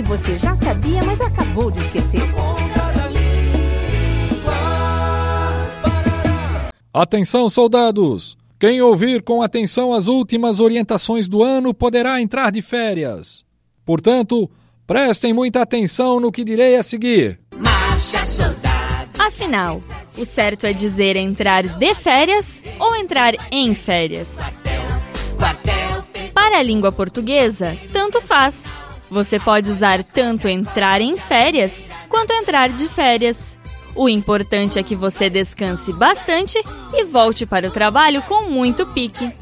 que você já sabia, mas acabou de esquecer. Atenção, soldados! Quem ouvir com atenção as últimas orientações do ano poderá entrar de férias. Portanto, prestem muita atenção no que direi a seguir. Marcha, soldado. Afinal, o certo é dizer entrar de férias ou entrar em férias. Para a língua portuguesa, tanto faz. Você pode usar tanto entrar em férias quanto entrar de férias. O importante é que você descanse bastante e volte para o trabalho com muito pique.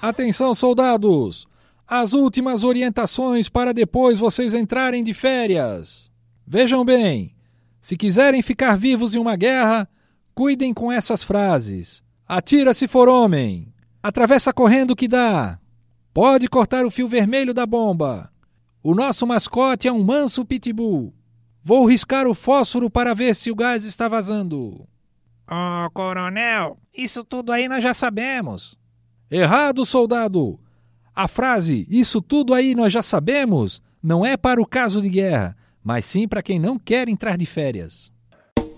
Atenção, soldados! As últimas orientações para depois vocês entrarem de férias. Vejam bem, se quiserem ficar vivos em uma guerra, cuidem com essas frases. Atira se for homem. Atravessa correndo que dá. Pode cortar o fio vermelho da bomba. O nosso mascote é um manso pitbull. Vou riscar o fósforo para ver se o gás está vazando. Oh, coronel, isso tudo aí nós já sabemos. Errado, soldado! A frase Isso tudo aí nós já sabemos não é para o caso de guerra, mas sim para quem não quer entrar de férias.